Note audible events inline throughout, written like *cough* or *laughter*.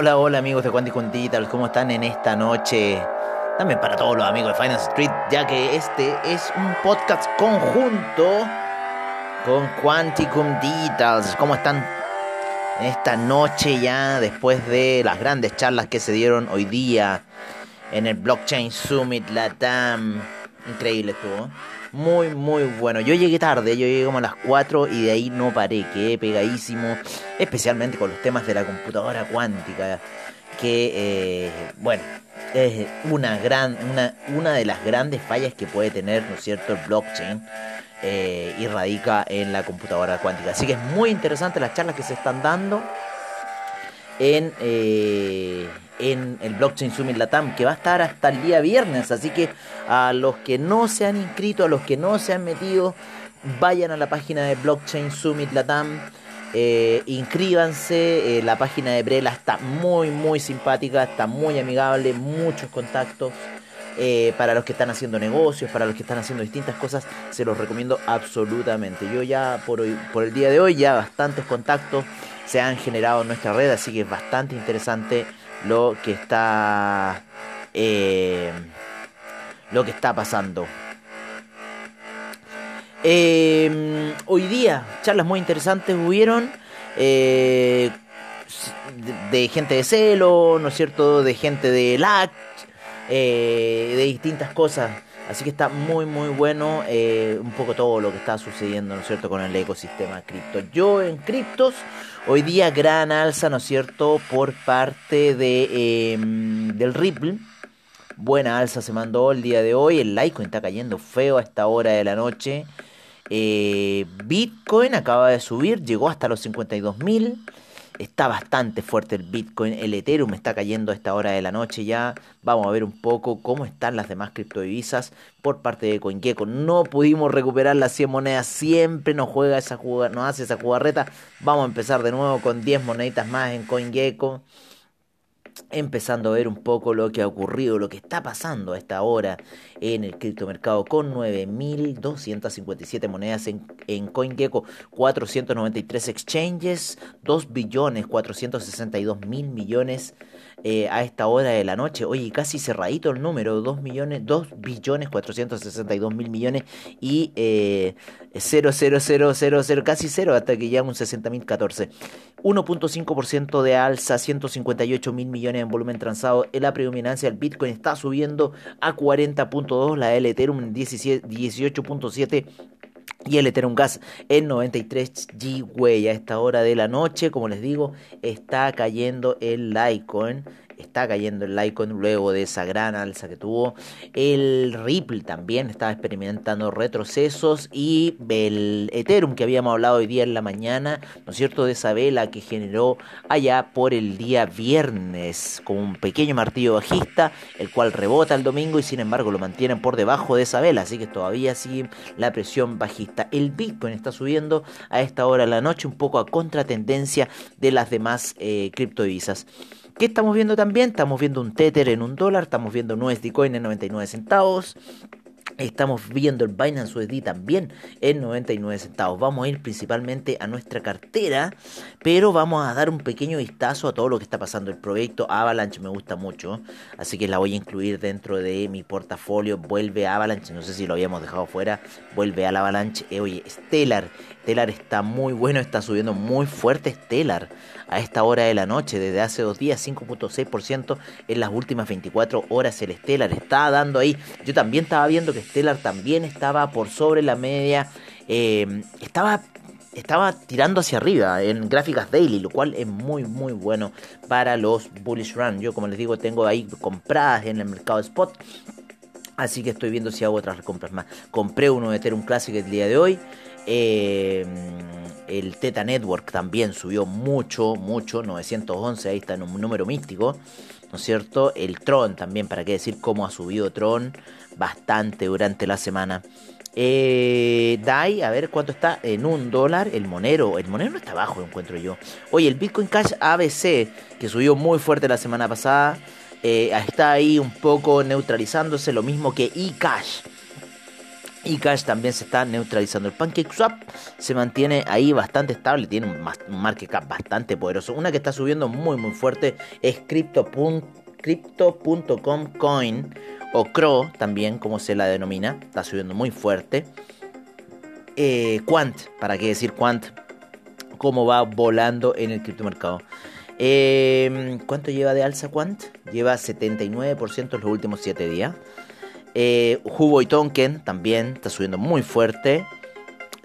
Hola, hola, amigos de Quantic Digital, ¿cómo están en esta noche? También para todos los amigos de Finance Street, ya que este es un podcast conjunto con Quanticum Digitals. ¿Cómo están en esta noche ya después de las grandes charlas que se dieron hoy día en el Blockchain Summit Latam? Increíble estuvo. Muy, muy bueno. Yo llegué tarde, yo llegué como a las 4 y de ahí no paré, quedé pegadísimo, especialmente con los temas de la computadora cuántica, que, eh, bueno, es una, gran, una, una de las grandes fallas que puede tener, ¿no cierto?, el blockchain. Eh, y radica en la computadora cuántica. Así que es muy interesante las charlas que se están dando en, eh, en el Blockchain Summit Latam, que va a estar hasta el día viernes. Así que a los que no se han inscrito, a los que no se han metido, vayan a la página de Blockchain Summit Latam. Eh, inscríbanse, eh, la página de Brela está muy muy simpática, está muy amigable, muchos contactos. Para los que están haciendo negocios, para los que están haciendo distintas cosas, se los recomiendo absolutamente. Yo ya por, hoy, por el día de hoy ya bastantes contactos se han generado en nuestra red, así que es bastante interesante lo que está eh, lo que está pasando. Eh, hoy día charlas muy interesantes hubieron eh, de, gente de Celo, ¿no es cierto? De gente de LAC, eh, de distintas cosas. Así que está muy muy bueno un poco todo lo que está sucediendo, ¿no es cierto?, con el ecosistema cripto. Yo en criptos, hoy día gran alza, ¿no es cierto?, por parte de, em, del Ripple. Buena alza se mandó el día de hoy. El Litecoin está cayendo feo a esta hora de la noche. Eh, Bitcoin acaba de subir, llegó hasta los 52 mil. Está bastante fuerte el Bitcoin, el Ethereum está cayendo a esta hora de la noche ya. Vamos a ver un poco cómo están las demás criptodivisas por parte de CoinGecko. No pudimos recuperar las 100 monedas, siempre nos juega esa jugada, hace esa jugarreta. Vamos a empezar de nuevo con 10 moneditas más en CoinGecko empezando a ver un poco lo que ha ocurrido, lo que está pasando a esta hora en el criptomercado con 9.257 monedas en, en CoinGecko, 493 exchanges, 2 billones 462 mil millones eh, a esta hora de la noche. Oye, casi cerradito el número, 2 millones, 2 billones 462 mil millones y eh, 0,0000, casi cero hasta que llega un 60.014. 1.5% de alza, 158 mil millones en volumen transado. La predominancia del Bitcoin está subiendo a 40.2, la del Ethereum en 18.7 y el Ethereum Gas en 93 G a esta hora de la noche, como les digo, está cayendo el Litecoin está cayendo el Litecoin luego de esa gran alza que tuvo. El Ripple también estaba experimentando retrocesos y el Ethereum que habíamos hablado hoy día en la mañana, ¿no es cierto? De esa vela que generó allá por el día viernes con un pequeño martillo bajista, el cual rebota el domingo y sin embargo lo mantienen por debajo de esa vela, así que todavía sigue la presión bajista. El Bitcoin está subiendo a esta hora de la noche un poco a contratendencia de las demás eh. ¿Qué estamos viendo también? Estamos viendo un Tether en un dólar, estamos viendo un USD Coin en 99 centavos. Estamos viendo el Binance USD también en 99 centavos. Vamos a ir principalmente a nuestra cartera, pero vamos a dar un pequeño vistazo a todo lo que está pasando. El proyecto Avalanche me gusta mucho, así que la voy a incluir dentro de mi portafolio. Vuelve Avalanche, no sé si lo habíamos dejado fuera. Vuelve al Avalanche. Eh, oye, Stellar. Stellar está muy bueno, está subiendo muy fuerte Stellar a esta hora de la noche. Desde hace dos días, 5.6% en las últimas 24 horas el Stellar está dando ahí. Yo también estaba viendo que Stellar también estaba por sobre la media. Eh, estaba estaba tirando hacia arriba en gráficas daily, lo cual es muy muy bueno para los bullish run. Yo como les digo tengo ahí compradas en el mercado spot, así que estoy viendo si hago otras compras más. Compré uno de Ethereum Classic el día de hoy. Eh, el Teta Network también subió mucho, mucho, 911, ahí está en un número místico, ¿no es cierto? El Tron también, para qué decir cómo ha subido Tron bastante durante la semana. Eh, DAI, a ver cuánto está en un dólar. El Monero, el Monero no está bajo, encuentro yo. Oye, el Bitcoin Cash ABC, que subió muy fuerte la semana pasada, eh, está ahí un poco neutralizándose, lo mismo que eCash y Cash también se está neutralizando. El PancakeSwap se mantiene ahí bastante estable, tiene un, market cap bastante poderoso. Una que está subiendo muy muy fuerte es Crypto.com Coin o CRO también, como se la denomina, está subiendo muy fuerte. Eh, Quant, ¿para qué decir Quant? Cómo va volando en el criptomercado. Eh, ¿Cuánto lleva de alza Quant? Lleva 79% en los últimos 7 días. Eh, Hugo y Tonken también está subiendo muy fuerte.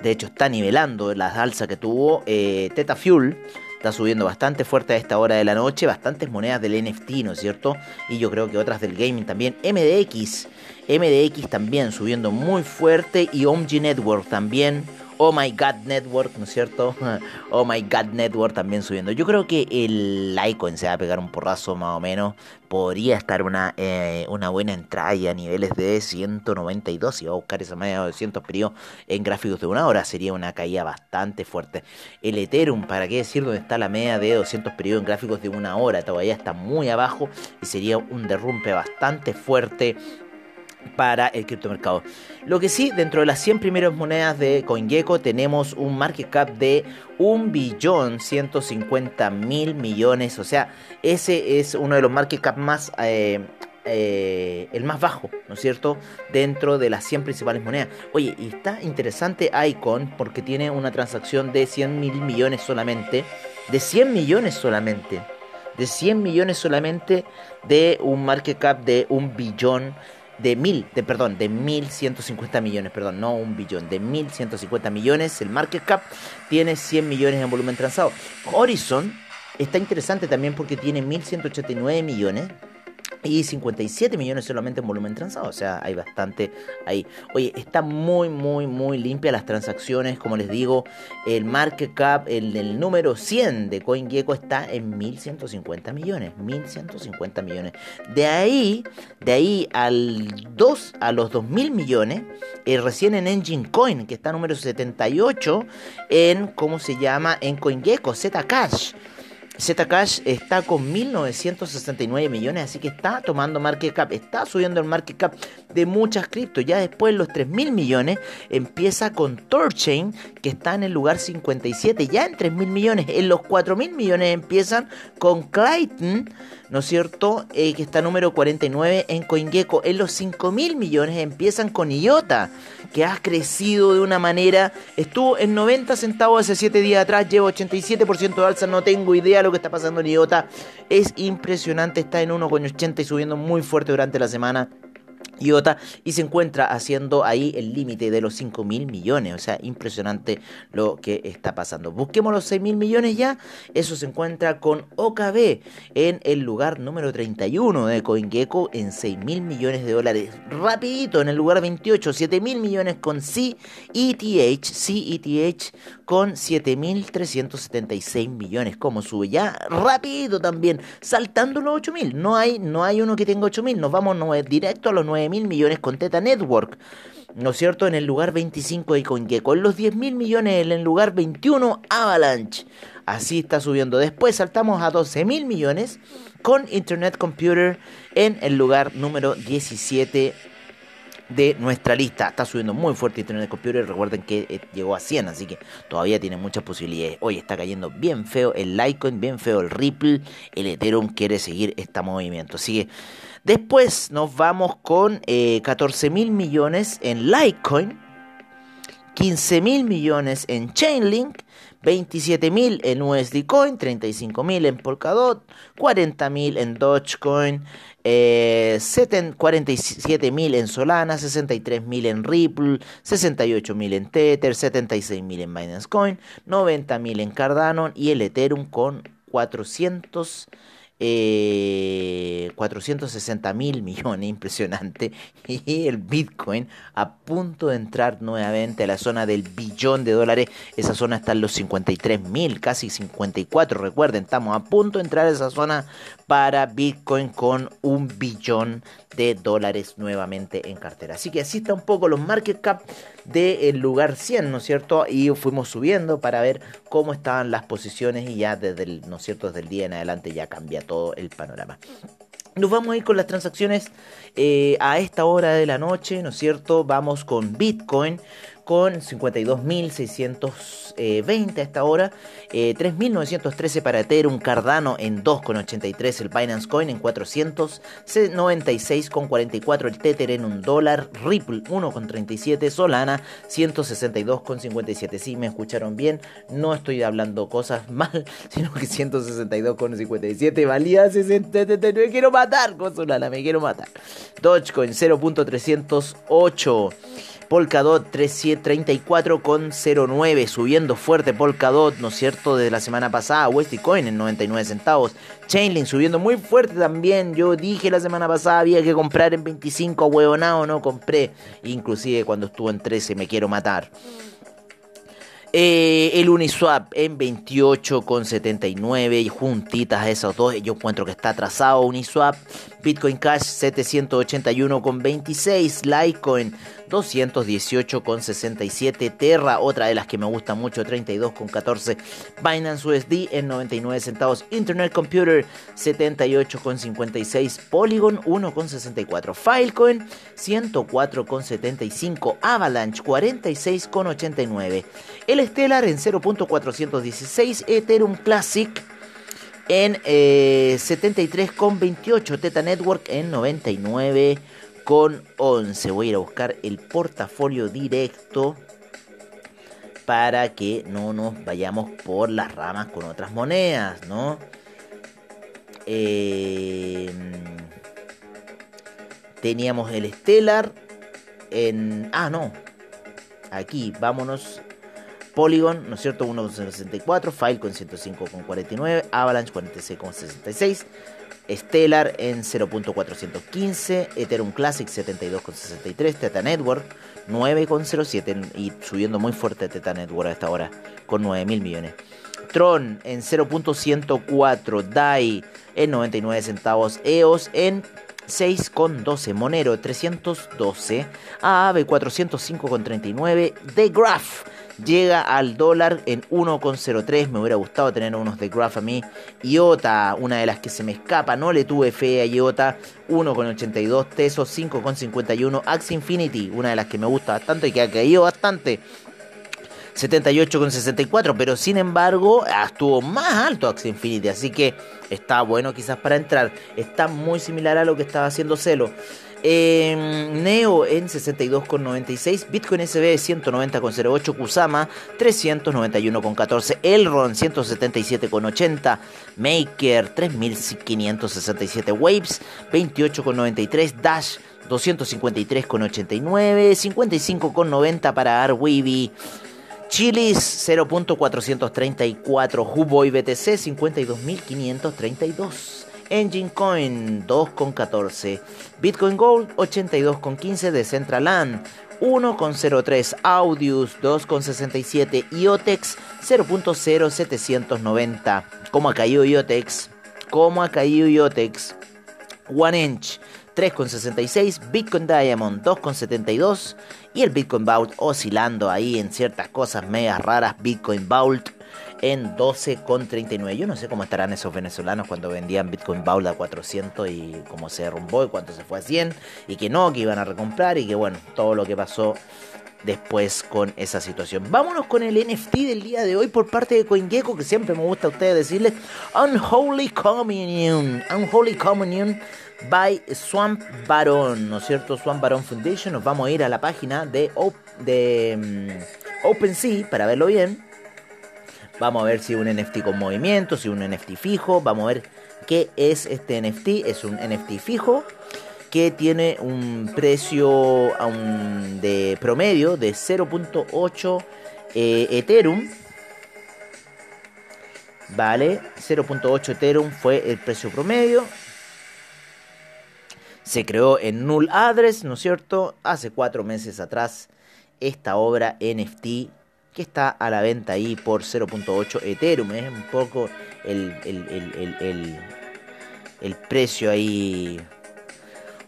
De hecho, está nivelando las alzas que tuvo. Eh, Teta Fuel está subiendo bastante fuerte a esta hora de la noche. Bastantes monedas del NFT, ¿no es cierto? Y yo creo que otras del gaming también. MDX. MDX también subiendo muy fuerte. Y OMG Network también Oh My God Network, ¿no es cierto? *laughs* Oh My God Network también subiendo. Yo creo que el Litecoin se va a pegar un porrazo más o menos. Podría estar una, eh, una buena entrada a niveles de 192. Si va a buscar esa media de 200 periodos en gráficos de una hora, sería una caída bastante fuerte. El Ethereum, ¿para qué decir dónde está la media de 200 periodos en gráficos de una hora? Todavía está muy abajo y sería un derrumbe bastante fuerte para el criptomercado. Lo que sí, dentro de las 100 primeras monedas de CoinGecko tenemos un market cap de 1 billón 150 mil millones. O sea, ese es uno de los market cap más... Eh, eh, el más bajo, ¿no es cierto? Dentro de las 100 principales monedas. Oye, y está interesante Icon porque tiene una transacción de 100 mil millones solamente. De 100 millones solamente. De 100 millones solamente de un market cap de un billón de mil, de perdón, de mil ciento cincuenta millones, perdón, no un billón, de mil ciento cincuenta millones. El market cap tiene 100 millones en volumen transado. Horizon está interesante también porque tiene 1189 millones y 57 millones solamente en volumen transado. O sea, hay bastante ahí. Oye, está muy, muy, muy limpia las transacciones. Como les digo, el market cap, el, el número 100 de CoinGecko está en 1150 millones. 1150 millones. De ahí, de ahí al 2, a los 2000 millones, eh, recién en Engine Coin, que está número 78 en, ¿cómo se llama? En CoinGecko, Zcash. Zcash está con 1969 millones, así que está tomando market cap, está subiendo el market cap de muchas criptos. Ya después los 3.000 millones empieza con Torchain, que está en el lugar 57, ya en 3.000 millones. En los 4.000 millones empiezan con Clayton, ¿no es cierto? Eh, que está número 49 en CoinGecko. En los 5.000 millones empiezan con IOTA que ha crecido de una manera. Estuvo en 90 centavos hace 7 días atrás, lleva 87% de alza, no tengo idea de lo que está pasando en IOTA. Es impresionante, está en 1,80 y subiendo muy fuerte durante la semana. IOTA y se encuentra haciendo ahí el límite de los 5 mil millones. O sea, impresionante lo que está pasando. Busquemos los 6 mil millones ya. Eso se encuentra con OKB en el lugar número 31 de CoinGecko en 6 mil millones de dólares. Rapidito en el lugar 28, 7 mil millones con CETH, CETH con 7.376 millones. ¿Cómo sube? Ya rápido también, saltando los 8.000. No hay, no hay uno que tenga 8.000. Nos vamos directo a los 9.000 millones con Teta Network. ¿No es cierto? En el lugar 25 de CoinGecko. En los 10.000 millones en el lugar 21 Avalanche. Así está subiendo. Después saltamos a 12.000 millones con Internet Computer en el lugar número 17 de nuestra lista. Está subiendo muy fuerte Internet Computer. Recuerden que eh, llegó a 100, así que todavía tiene muchas posibilidades. Hoy está cayendo bien feo el Litecoin, bien feo el Ripple. El Ethereum quiere seguir este movimiento. Así que después nos vamos con eh, 14 mil millones en Litecoin. 15 mil millones en Chainlink, 27 mil en USD Coin, 35 mil en Polkadot, 40 mil en Dogecoin, eh, 47 mil en Solana, 63 mil en Ripple, 68 mil en Tether, 76 mil en Binance Coin, 90 mil en Cardano y el Ethereum con 400 eh, 460 mil millones, *laughs* impresionante. Y el Bitcoin a punto de entrar nuevamente a la zona del billón de dólares. Esa zona está en los 53 mil, casi 54. Recuerden, estamos a punto de entrar a esa zona para Bitcoin con un billón de dólares nuevamente en cartera. Así que así un poco los market cap del lugar 100, ¿no es cierto? Y fuimos subiendo para ver cómo estaban las posiciones y ya desde el, ¿no es cierto? Desde el día en adelante ya cambia todo el panorama. Nos vamos a ir con las transacciones eh, a esta hora de la noche, ¿no es cierto? Vamos con Bitcoin con 52.620 a esta hora, 3.913 eh, para Ethereum, Cardano en 2,83, el Binance Coin en 496,44, el Tether en un dólar, Ripple 1,37, Solana 162,57. Si me escucharon bien, no estoy hablando cosas *laughs* mal, sino que 162,57 valía 60, me quiero matar con Solana, me quiero matar. Dogecoin 0.308. Polkadot 34,09, subiendo fuerte Polkadot, ¿no es cierto? Desde la semana pasada, Coin en 99 centavos, Chainlink subiendo muy fuerte también. Yo dije la semana pasada había que comprar en 25, huevonado, no compré. Inclusive cuando estuvo en 13, me quiero matar. Eh, el Uniswap en 28,79 y juntitas a esos dos. Yo encuentro que está atrasado Uniswap. Bitcoin Cash 781,26. Litecoin 218,67. Terra, otra de las que me gusta mucho, 32,14. Binance USD en 99 centavos. Internet Computer 78,56. Polygon 1,64. Filecoin 104,75. Avalanche 46,89. El Stellar en 0.416. Ethereum Classic en 73,28. Eh, Teta Network en 99,11. Voy a ir a buscar el portafolio directo para que no nos vayamos por las ramas con otras monedas, ¿no? Eh, teníamos el Stellar en... Ah, no. Aquí, vámonos Polygon, ¿no es cierto? 1,64, Filecoin 105,49, Avalanche 46,66, Stellar en 0.415, Ethereum Classic 72,63, Teta Network 9,07 y subiendo muy fuerte Teta Network a esta hora con 9 mil millones. Tron en 0.104, DAI en 99 centavos, EOS en 6,12, Monero 312, AAVE 405,39, The Graph llega al dólar en 1,03. Me hubiera gustado tener unos de Graph a mí. IOTA, una de las que se me escapa, no le tuve fe a IOTA. 1,82. Tesos 5,51. Axie Infinity, una de las que me gusta bastante y que ha caído bastante. 78,64, pero sin embargo estuvo más alto Axie Infinity, así que está bueno quizás para entrar. Está muy similar a lo que estaba haciendo Celo. Em, Neo en 62,96, Bitcoin SB 190,08, Kusama 391,14, Elron 177,80, Maker 3567, Waves 28,93, Dash 253,89, 55,90 para Arweeby. Chilis 0.434, Huboy BTC 52.532. Engine Coin 2,14, Bitcoin Gold 82,15, Decentraland 1,03, Audius 2,67, IOTEX 0.0790. ¿Cómo ha caído IOTEX? ¿Cómo ha caído IOTEX? One Inch 3,66, Bitcoin Diamond 2,72 y el Bitcoin Vault oscilando ahí en ciertas cosas megas raras. Bitcoin Vault en 12,39. Yo no sé cómo estarán esos venezolanos cuando vendían Bitcoin Vault a 400 y cómo se derrumbó y cuánto se fue a 100 y que no, que iban a recomprar y que bueno, todo lo que pasó después con esa situación. Vámonos con el NFT del día de hoy por parte de CoinGecko, que siempre me gusta a ustedes decirles Unholy Communion. Unholy Communion by Swamp Baron, ¿no es cierto? Swamp Baron Foundation. Nos vamos a ir a la página de, mm, OpenSea para verlo bien. Vamos a ver si un NFT con movimiento, si un NFT fijo. Vamos a ver qué es este NFT. Es un NFT fijo que tiene un precio de promedio de 0.8 eh, Ethereum. Vale, 0.8 Ethereum fue el precio promedio. Se creó en Null Address, ¿no es cierto? Hace cuatro meses atrás esta obra NFT que está a la venta ahí por 0.8 Ethereum. Es un poco el, el, precio ahí.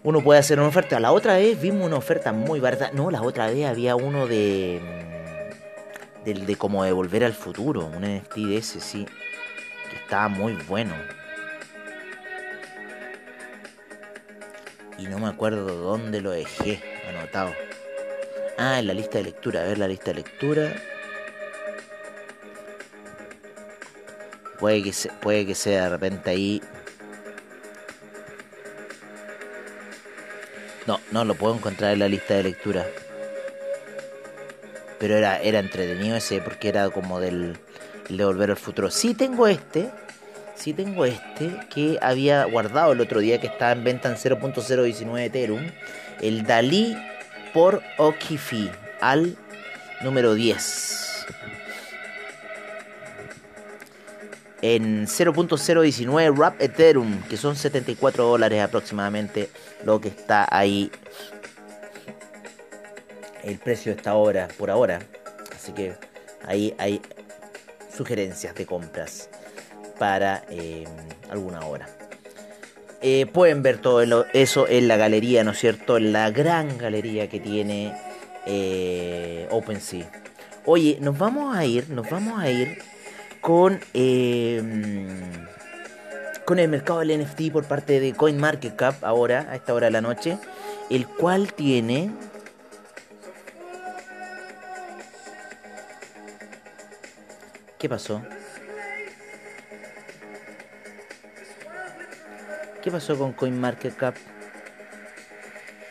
Uno puede hacer una oferta. La otra vez vimos una oferta muy barata. No, la otra vez había uno de. De, de como de volver al futuro. Un NFT de ese, sí. Que estaba muy bueno. Y no me acuerdo dónde lo dejé anotado. Ah, en la lista de lectura. A ver la lista de lectura. Puede que, puede que sea de repente ahí. No, no lo puedo encontrar en la lista de lectura. Pero era, era entretenido ese porque era como del de Volver al Futuro. Sí tengo este. Sí tengo este que había guardado el otro día que estaba en venta en 0.019 Ethereum. El Dalí por Okifi al número 10. en 0.019 Wrap Ethereum, que son 74 dólares aproximadamente lo que está ahí el precio de esta hora por ahora. Así que ahí hay sugerencias de compras para eh, alguna hora. Eh, pueden ver todo eso en la galería, ¿no es cierto? La gran galería que tiene eh, OpenSea. Oye, nos vamos a ir, nos vamos a ir con, em, con el mercado del NFT por parte de CoinMarketCap ahora, a esta hora de la noche, el cual tiene... ¿Qué pasó? ¿Qué pasó con CoinMarketCap?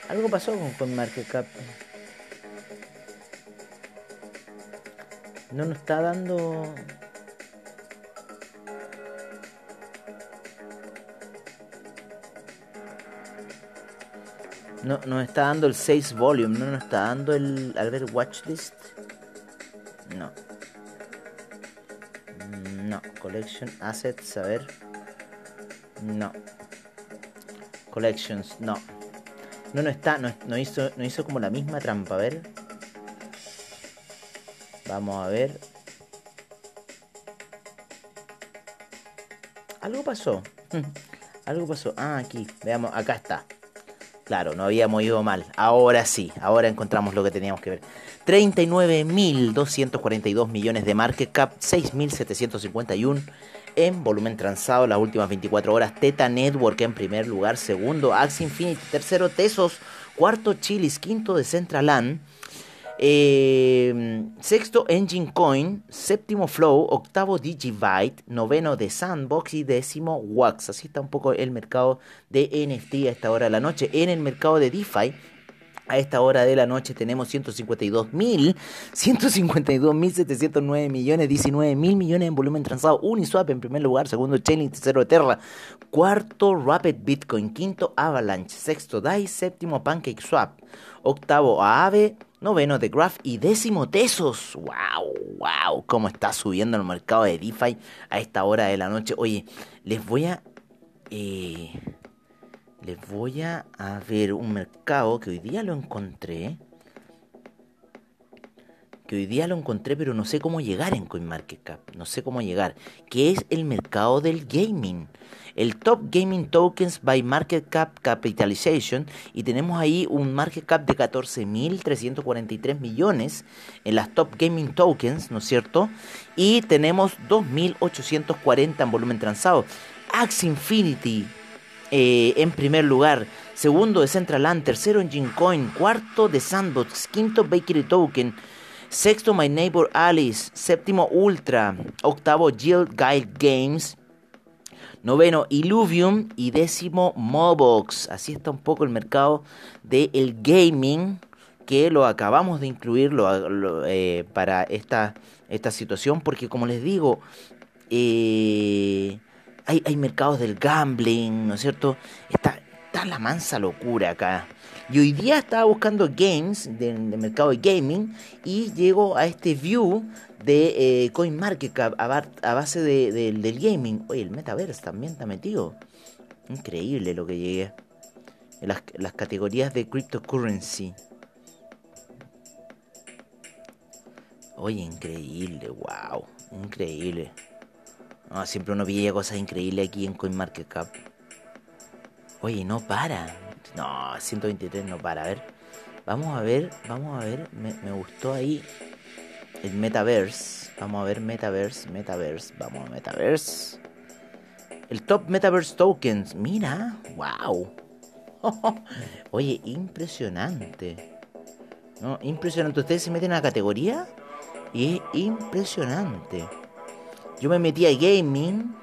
Algo pasó con CoinMarketCap. No nos está dando No, nos está dando el 6 volume, no nos está dando el. A ver, watchlist. No. No. Collection assets, a ver. No. Collections, no. No, no está, no, hizo, no hizo como la misma trampa, a ver. Vamos a ver. Algo pasó. *laughs* Algo pasó. Ah, aquí. Veamos, acá está. Claro, no habíamos ido mal. Ahora sí, ahora encontramos lo que teníamos que ver. 39.242 millones de market cap, 6.751 en volumen transado las últimas 24 horas. Teta Network en primer lugar, segundo Axie Infinity, tercero Tesos, cuarto Chilis, quinto de Centraland. Eh, sexto Engine Coin, séptimo Flow, octavo Digibyte, noveno de Sandbox y décimo Wax. Así está un poco el mercado de NFT a esta hora de la noche. En el mercado de DeFi, a esta hora de la noche tenemos 152 mil, 152 mil 709 millones, 19 mil millones en volumen transado. Uniswap en primer lugar, segundo Chainlink, tercero Terra, cuarto Rapid Bitcoin, quinto Avalanche, sexto DAI, séptimo PancakeSwap, octavo Aave, noveno de Graph y décimo Tesos. ¡Wow! ¡Wow! ¿Cómo está subiendo el mercado de DeFi a esta hora de la noche? Oye, les voy a... Eh, les voy a, ver un mercado que hoy día lo encontré. Que hoy día lo encontré, pero no sé cómo llegar en CoinMarketCap. No sé cómo llegar. Que es el mercado del gaming el Top Gaming Tokens by Market Cap Capitalization y tenemos ahí un market cap de 14.343 millones en las Top Gaming Tokens, ¿no es cierto? Y tenemos 2.840 en volumen transado. Axe Infinity eh, en primer lugar, segundo de Centraland, tercero en Coin, cuarto de Sandbox, quinto Bakery Token, sexto My Neighbor Alice, séptimo Ultra, octavo Guild Guide Games, Noveno, Illuvium. Y décimo, Mobox. Así está un poco el mercado del gaming. Que lo acabamos de incluir eh, para esta, esta situación. Porque como les digo, eh, hay, hay mercados del gambling, ¿no es cierto? Está, la mansa locura acá. Y hoy día estaba buscando games del, mercado de gaming y llego a este view de eh, CoinMarketCap a, base de, del gaming. Oye, el Metaverse también está metido. Increíble lo que llegué. Las categorías de cryptocurrency. Oye, increíble, wow. Increíble. Siempre uno pilla cosas increíbles aquí en CoinMarketCap. Oye, no para. No, 123 no para. A ver. Vamos a ver, vamos a ver. Me, me gustó ahí el Metaverse. Vamos a ver Metaverse, Metaverse. Vamos a Metaverse. El top Metaverse Tokens. Mira, wow. *laughs* Oye, impresionante. ¿No? Impresionante. Ustedes se meten en la categoría y es impresionante. Yo me metí a gaming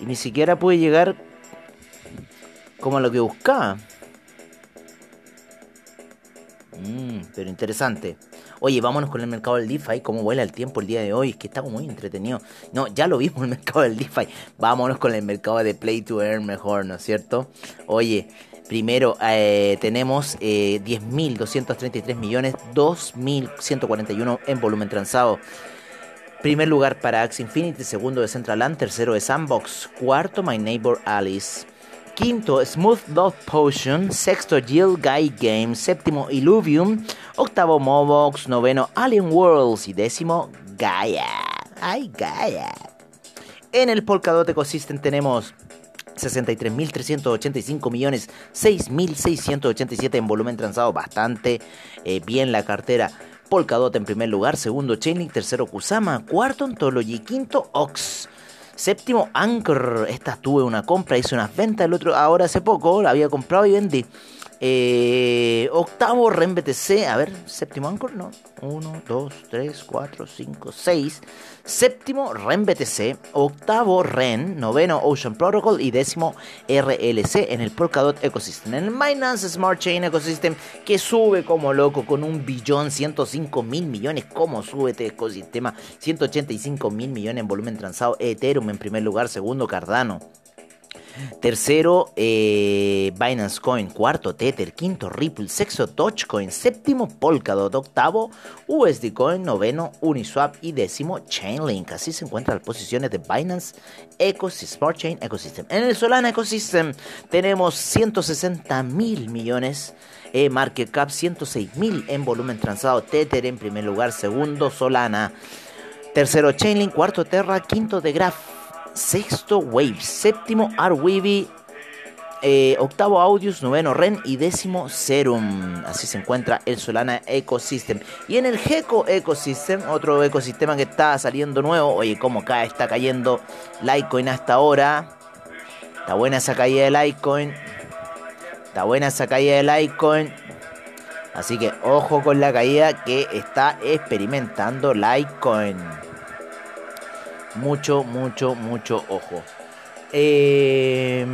y ni siquiera pude llegar como a lo que buscaba. Mm, pero interesante. Oye, vámonos con el mercado del DeFi, cómo vuela el tiempo el día de hoy, es que está muy entretenido. No, ya lo vimos el mercado del DeFi. Vámonos con el mercado de Play to Earn mejor, ¿no es cierto? Oye, primero eh, tenemos eh, 10.233 millones, 2.141 en volumen transado. Primer lugar para Axie Infinity, segundo de Central tercero de Sandbox, cuarto My Neighbor Alice. Quinto, Smooth Dog Potion. Sexto, Jill Guy Games. Séptimo, Illuvium. Octavo, Mobox. Noveno, Alien Worlds. Y décimo, Gaia. ¡Ay, Gaia! En el Polkadot Ecosystem tenemos 63.385 millones, 6.687 en volumen transado, bastante eh, bien la cartera. Polkadot en primer lugar, segundo Chainlink, tercero Kusama, cuarto Ontology, quinto Ox. Séptimo, Anchor. Esta tuve una compra, hice unas ventas el otro, ahora hace poco, la había comprado y vendí. Eh, octavo REN BTC, a ver, séptimo Anchor, no. 1, 2, 3, 4, 5, 6. Séptimo REN BTC, octavo REN, noveno Ocean Protocol y décimo RLC en el Polkadot Ecosystem. En el Binance Smart Chain Ecosystem que sube como loco con un billón 105 mil millones. ¿Cómo sube este ecosistema? 185 mil millones en volumen transado. Ethereum en primer lugar, segundo Cardano. Tercero, eh, Binance Coin. Cuarto, Tether. Quinto, Ripple. Sexto, Dogecoin. Séptimo, Polkadot. Octavo, USD Coin. Noveno, Uniswap. Y décimo, Chainlink. Así se encuentran las posiciones de Binance Ecosystem, Smart Chain Ecosystem. En el Solana Ecosystem tenemos 160 mil millones. Eh, market cap 106 mil en volumen transado. Tether en primer lugar. Segundo, Solana. Tercero, Chainlink. Cuarto, Terra. Quinto, The Graph sexto Wave, séptimo Arweavy, eh, octavo Audius, noveno Ren y décimo Serum. Así se encuentra el Solana Ecosystem. Y en el Gecko Ecosystem, otro ecosistema que está saliendo nuevo. Oye, cómo cae, está cayendo Litecoin hasta ahora. Está buena esa caída de Litecoin. Está buena esa caída de Litecoin. Así que ojo con la caída que está experimentando Litecoin mucho, mucho, mucho ojo. Eh,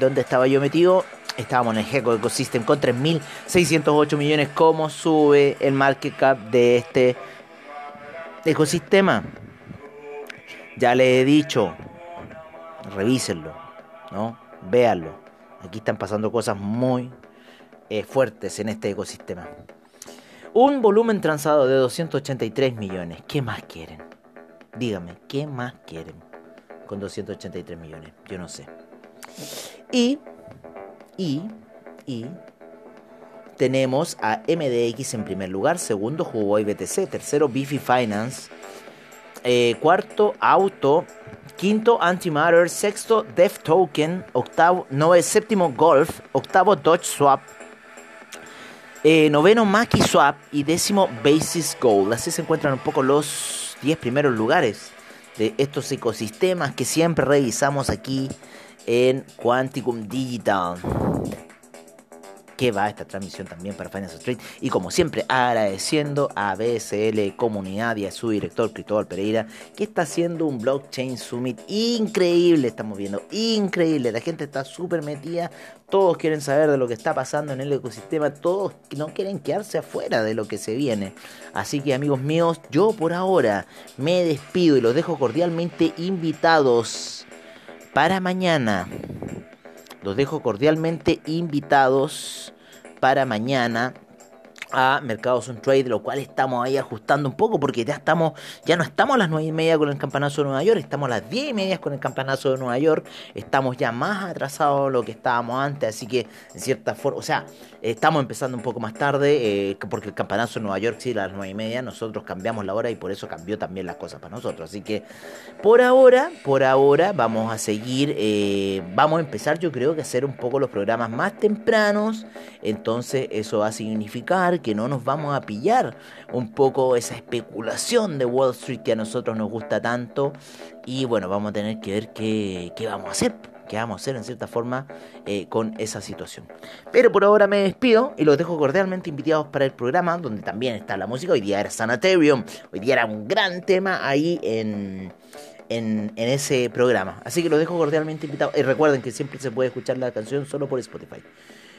¿Dónde estaba yo metido? Estábamos en el Gecko Ecosystem con 3.608 millones. ¿Cómo sube el market cap de este ecosistema? Ya le he dicho, revísenlo, ¿no? Véanlo. Aquí están pasando cosas muy eh, fuertes en este ecosistema. Un volumen transado de 283 millones. ¿Qué más quieren? Dígame, ¿qué más quieren con 283 millones? Yo no sé. Y, y, y, tenemos a MDX en primer lugar, segundo Huawei BTC, tercero Bifi Finance, eh, cuarto Auto, quinto Antimatter, sexto Def Token, octavo, no, séptimo Golf, octavo Dodge Swap, eh, noveno Maki Swap y décimo Basis Gold. Así se encuentran un poco los 10 primeros lugares de estos ecosistemas que siempre revisamos aquí en Quanticum Digital que va esta transmisión también para Finance Street. Y como siempre, agradeciendo a BSL Comunidad y a su director Cristóbal Pereira, que está haciendo un blockchain summit increíble. Estamos viendo, increíble. La gente está súper metida. Todos quieren saber de lo que está pasando en el ecosistema. Todos no quieren quedarse afuera de lo que se viene. Así que, amigos míos, yo por ahora me despido y los dejo cordialmente invitados para mañana los dejo cordialmente invitados para mañana a Mercados on Trade, lo cual estamos ahí ajustando un poco porque ya estamos, ya no estamos a las nueve y media con el campanazo de Nueva York, estamos a las diez y media con el campanazo de Nueva York, estamos ya más atrasados de lo que estábamos antes, así que en cierta forma, o sea, estamos empezando un poco más tarde eh, porque el campanazo de Nueva York sí a las nueve y media, nosotros cambiamos la hora y por eso cambió también las cosas para nosotros, así que por ahora, por ahora vamos a seguir, eh, vamos a empezar yo creo que a hacer un poco los programas más tempranos, entonces eso va a significar que no nos vamos a pillar un poco esa especulación de Wall Street que a nosotros nos gusta tanto. Y bueno, vamos a tener que ver qué, qué vamos a hacer qué vamos a hacer en cierta forma eh, con esa situación. Pero por ahora me despido y los dejo cordialmente invitados para el programa, donde también está la música. Hoy día era Sanatorium, hoy día era un gran tema ahí en, en, en ese programa. Así que los dejo cordialmente invitados. Y recuerden que siempre se puede escuchar la canción solo por Spotify.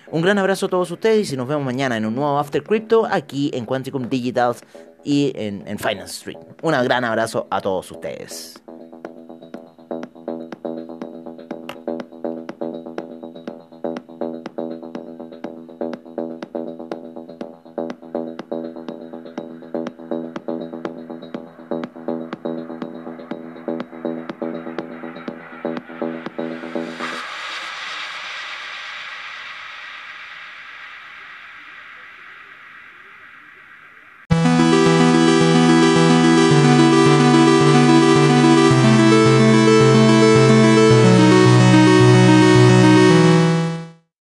Un gran abrazo a todos ustedes y nos vemos mañana en un nuevo After Crypto aquí en Quanticum Digitals y en, en Finance Street. Un gran abrazo a todos ustedes.